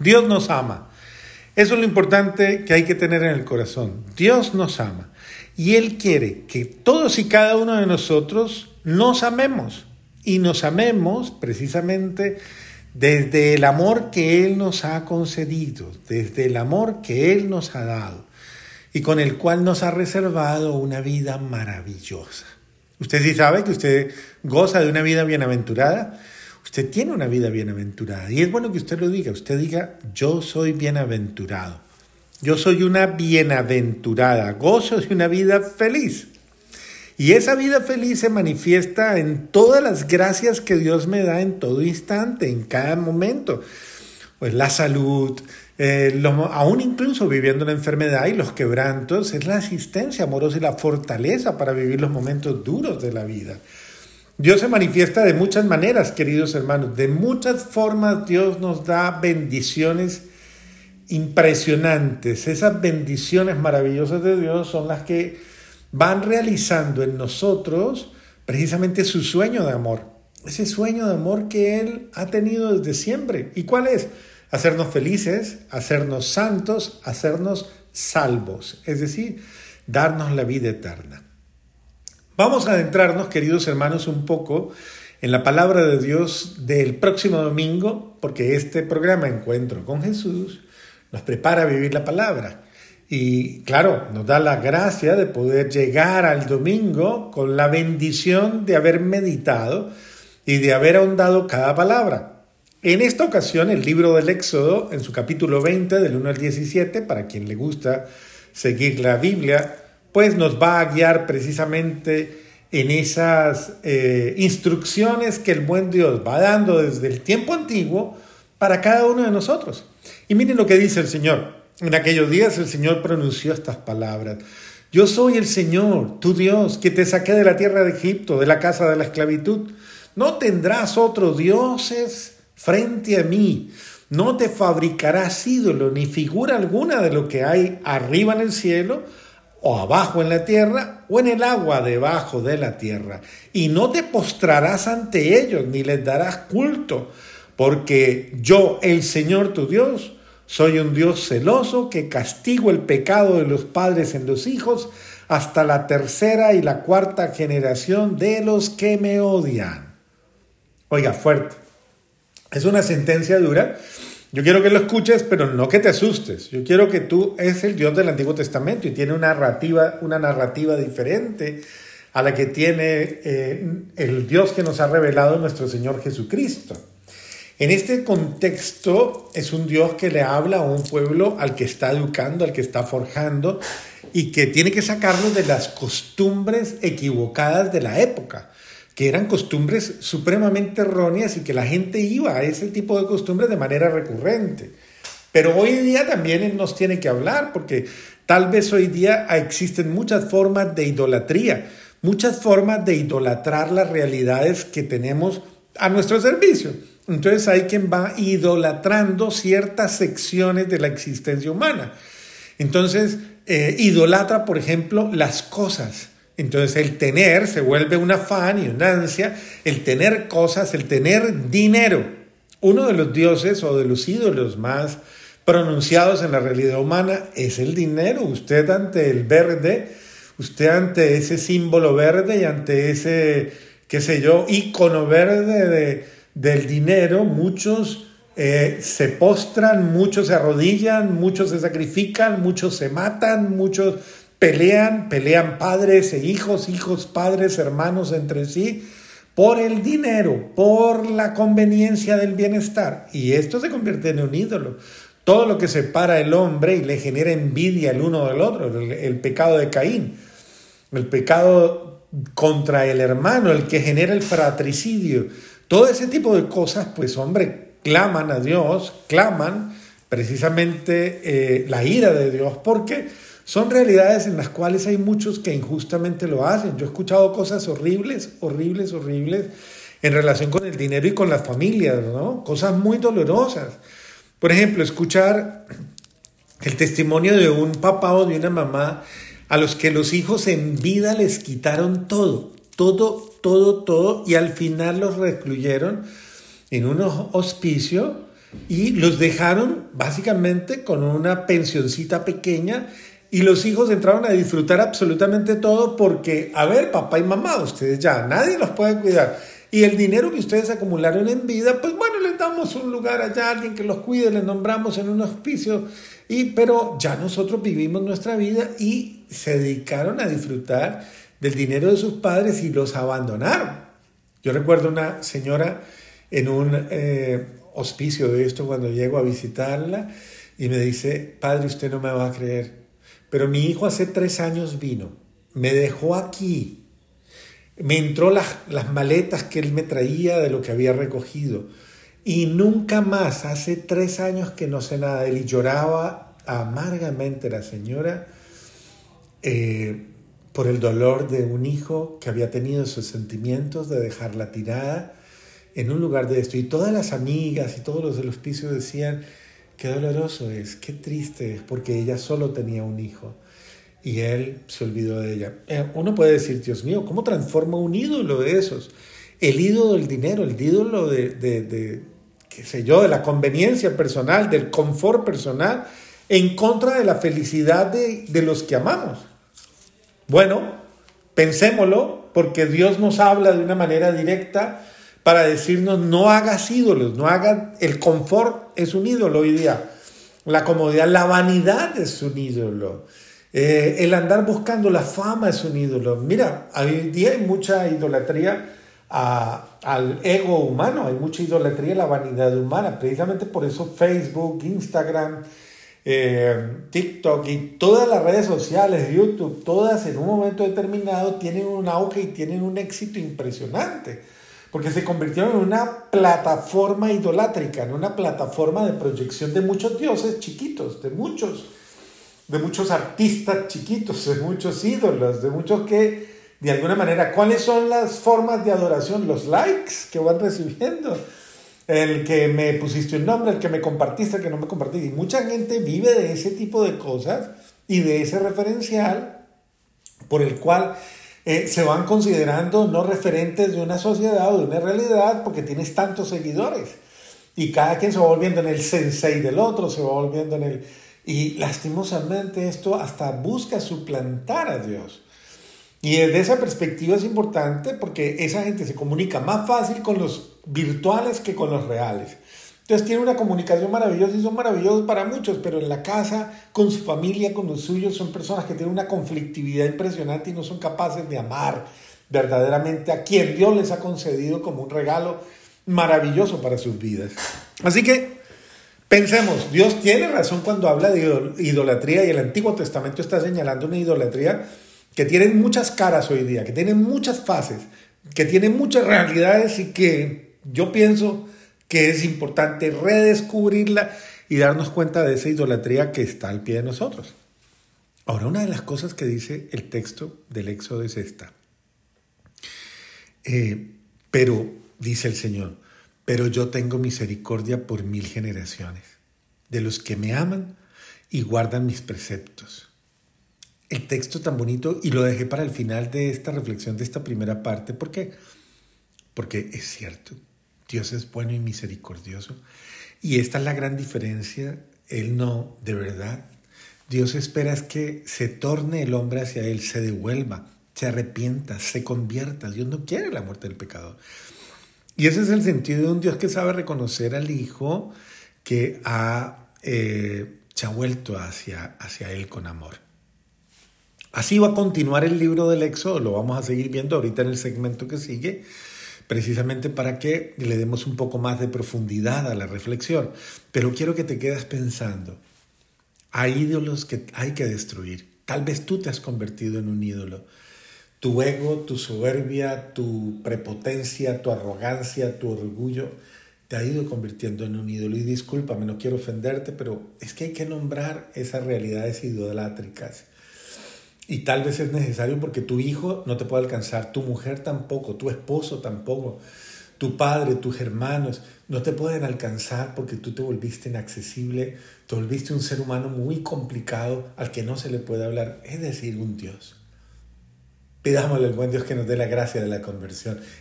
Dios nos ama. Eso es lo importante que hay que tener en el corazón. Dios nos ama. Y Él quiere que todos y cada uno de nosotros nos amemos. Y nos amemos precisamente desde el amor que Él nos ha concedido, desde el amor que Él nos ha dado y con el cual nos ha reservado una vida maravillosa. Usted sí sabe que usted goza de una vida bienaventurada. Usted tiene una vida bienaventurada. Y es bueno que usted lo diga. Usted diga, yo soy bienaventurado. Yo soy una bienaventurada. Gozo de una vida feliz. Y esa vida feliz se manifiesta en todas las gracias que Dios me da en todo instante, en cada momento. Pues la salud, eh, aún incluso viviendo la enfermedad y los quebrantos, es la asistencia amorosa y la fortaleza para vivir los momentos duros de la vida. Dios se manifiesta de muchas maneras, queridos hermanos, de muchas formas Dios nos da bendiciones impresionantes. Esas bendiciones maravillosas de Dios son las que van realizando en nosotros precisamente su sueño de amor. Ese sueño de amor que Él ha tenido desde siempre. ¿Y cuál es? hacernos felices, hacernos santos, hacernos salvos, es decir, darnos la vida eterna. Vamos a adentrarnos, queridos hermanos, un poco en la palabra de Dios del próximo domingo, porque este programa Encuentro con Jesús nos prepara a vivir la palabra. Y claro, nos da la gracia de poder llegar al domingo con la bendición de haber meditado y de haber ahondado cada palabra. En esta ocasión, el libro del Éxodo, en su capítulo 20, del 1 al 17, para quien le gusta seguir la Biblia, pues nos va a guiar precisamente en esas eh, instrucciones que el buen Dios va dando desde el tiempo antiguo para cada uno de nosotros. Y miren lo que dice el Señor. En aquellos días el Señor pronunció estas palabras. Yo soy el Señor, tu Dios, que te saqué de la tierra de Egipto, de la casa de la esclavitud. No tendrás otros dioses frente a mí. No te fabricarás ídolo ni figura alguna de lo que hay arriba en el cielo o abajo en la tierra o en el agua debajo de la tierra. Y no te postrarás ante ellos ni les darás culto, porque yo, el Señor tu Dios, soy un Dios celoso que castigo el pecado de los padres en los hijos hasta la tercera y la cuarta generación de los que me odian. Oiga, fuerte. Es una sentencia dura. Yo quiero que lo escuches, pero no que te asustes. Yo quiero que tú es el Dios del Antiguo Testamento y tiene una narrativa, una narrativa diferente a la que tiene eh, el Dios que nos ha revelado nuestro Señor Jesucristo. En este contexto es un Dios que le habla a un pueblo al que está educando, al que está forjando y que tiene que sacarlo de las costumbres equivocadas de la época que eran costumbres supremamente erróneas y que la gente iba a ese tipo de costumbres de manera recurrente. Pero hoy día también nos tiene que hablar, porque tal vez hoy día existen muchas formas de idolatría, muchas formas de idolatrar las realidades que tenemos a nuestro servicio. Entonces hay quien va idolatrando ciertas secciones de la existencia humana. Entonces, eh, idolatra, por ejemplo, las cosas. Entonces el tener se vuelve un afán y una ansia, el tener cosas, el tener dinero. Uno de los dioses o de los ídolos más pronunciados en la realidad humana es el dinero. Usted ante el verde, usted ante ese símbolo verde y ante ese, qué sé yo, icono verde de, del dinero, muchos eh, se postran, muchos se arrodillan, muchos se sacrifican, muchos se matan, muchos Pelean, pelean padres e hijos, hijos, padres, hermanos entre sí, por el dinero, por la conveniencia del bienestar. Y esto se convierte en un ídolo. Todo lo que separa el hombre y le genera envidia el uno del otro, el, pecado de Caín, el pecado contra el hermano, el que genera el fratricidio, todo ese tipo de cosas, pues hombre, claman a Dios, claman precisamente eh, la ira de Dios, porque son realidades en las cuales hay muchos que injustamente lo hacen. Yo he escuchado cosas horribles, horribles, horribles en relación con el dinero y con las familias, ¿no? Cosas muy dolorosas. Por ejemplo, escuchar el testimonio de un papá o de una mamá a los que los hijos en vida les quitaron todo, todo, todo, todo, y al final los recluyeron en un hospicio y los dejaron básicamente con una pensioncita pequeña y los hijos entraron a disfrutar absolutamente todo porque, a ver, papá y mamá, ustedes ya, nadie los puede cuidar. Y el dinero que ustedes acumularon en vida, pues bueno, les damos un lugar allá, alguien que los cuide, les nombramos en un hospicio, y, pero ya nosotros vivimos nuestra vida y se dedicaron a disfrutar del dinero de sus padres y los abandonaron. Yo recuerdo una señora en un eh, hospicio de esto cuando llego a visitarla y me dice, padre, usted no me va a creer, pero mi hijo hace tres años vino, me dejó aquí me entró las, las maletas que él me traía de lo que había recogido. Y nunca más, hace tres años que no sé nada él lloraba amargamente la señora eh, por el dolor de un hijo que había tenido sus sentimientos de dejarla tirada en un lugar de esto. Y todas las amigas y todos los del hospicio decían, qué doloroso es, qué triste es, porque ella solo tenía un hijo y él se olvidó de ella. Eh, uno puede decir, Dios mío, ¿cómo transforma un ídolo de esos? El ídolo del dinero, el ídolo de, de, qué sé yo, de la conveniencia personal, del confort personal, en contra de la felicidad de, de los que amamos. Bueno, pensémoslo, porque Dios nos habla de una manera directa para decirnos, no hagas ídolos, no hagas, el confort es un ídolo hoy día, la comodidad, la vanidad es un ídolo. Eh, el andar buscando la fama es un ídolo. Mira, hoy día hay mucha idolatría al ego humano, hay mucha idolatría a la vanidad humana. Precisamente por eso Facebook, Instagram, eh, TikTok y todas las redes sociales, YouTube, todas en un momento determinado tienen un auge y tienen un éxito impresionante. Porque se convirtieron en una plataforma idolátrica, en una plataforma de proyección de muchos dioses chiquitos, de muchos de muchos artistas chiquitos, de muchos ídolos, de muchos que, de alguna manera, ¿cuáles son las formas de adoración? Los likes que van recibiendo. El que me pusiste un nombre, el que me compartiste, el que no me compartiste. Y mucha gente vive de ese tipo de cosas y de ese referencial por el cual eh, se van considerando no referentes de una sociedad o de una realidad porque tienes tantos seguidores. Y cada quien se va volviendo en el sensei del otro, se va volviendo en el y lastimosamente esto hasta busca suplantar a Dios. Y desde esa perspectiva es importante porque esa gente se comunica más fácil con los virtuales que con los reales. Entonces tiene una comunicación maravillosa y son maravillosos para muchos, pero en la casa, con su familia, con los suyos, son personas que tienen una conflictividad impresionante y no son capaces de amar verdaderamente a quien Dios les ha concedido como un regalo maravilloso para sus vidas. Así que Pensemos, Dios tiene razón cuando habla de idolatría y el Antiguo Testamento está señalando una idolatría que tiene muchas caras hoy día, que tiene muchas fases, que tiene muchas realidades y que yo pienso que es importante redescubrirla y darnos cuenta de esa idolatría que está al pie de nosotros. Ahora, una de las cosas que dice el texto del Éxodo es esta. Eh, pero, dice el Señor, pero yo tengo misericordia por mil generaciones, de los que me aman y guardan mis preceptos. El texto tan bonito y lo dejé para el final de esta reflexión, de esta primera parte. ¿Por qué? Porque es cierto, Dios es bueno y misericordioso. Y esta es la gran diferencia. Él no, de verdad. Dios espera es que se torne el hombre hacia Él, se devuelva, se arrepienta, se convierta. Dios no quiere la muerte del pecador. Y ese es el sentido de un Dios que sabe reconocer al Hijo que ha, eh, se ha vuelto hacia, hacia Él con amor. Así va a continuar el libro del Éxodo, lo vamos a seguir viendo ahorita en el segmento que sigue, precisamente para que le demos un poco más de profundidad a la reflexión. Pero quiero que te quedes pensando, hay ídolos que hay que destruir. Tal vez tú te has convertido en un ídolo. Tu ego, tu soberbia, tu prepotencia, tu arrogancia, tu orgullo, te ha ido convirtiendo en un ídolo. Y discúlpame, no quiero ofenderte, pero es que hay que nombrar esas realidades idolátricas. Y tal vez es necesario porque tu hijo no te puede alcanzar, tu mujer tampoco, tu esposo tampoco, tu padre, tus hermanos no te pueden alcanzar porque tú te volviste inaccesible, te volviste un ser humano muy complicado al que no se le puede hablar, es decir, un Dios. Pidámosle al buen Dios que nos dé la gracia de la conversión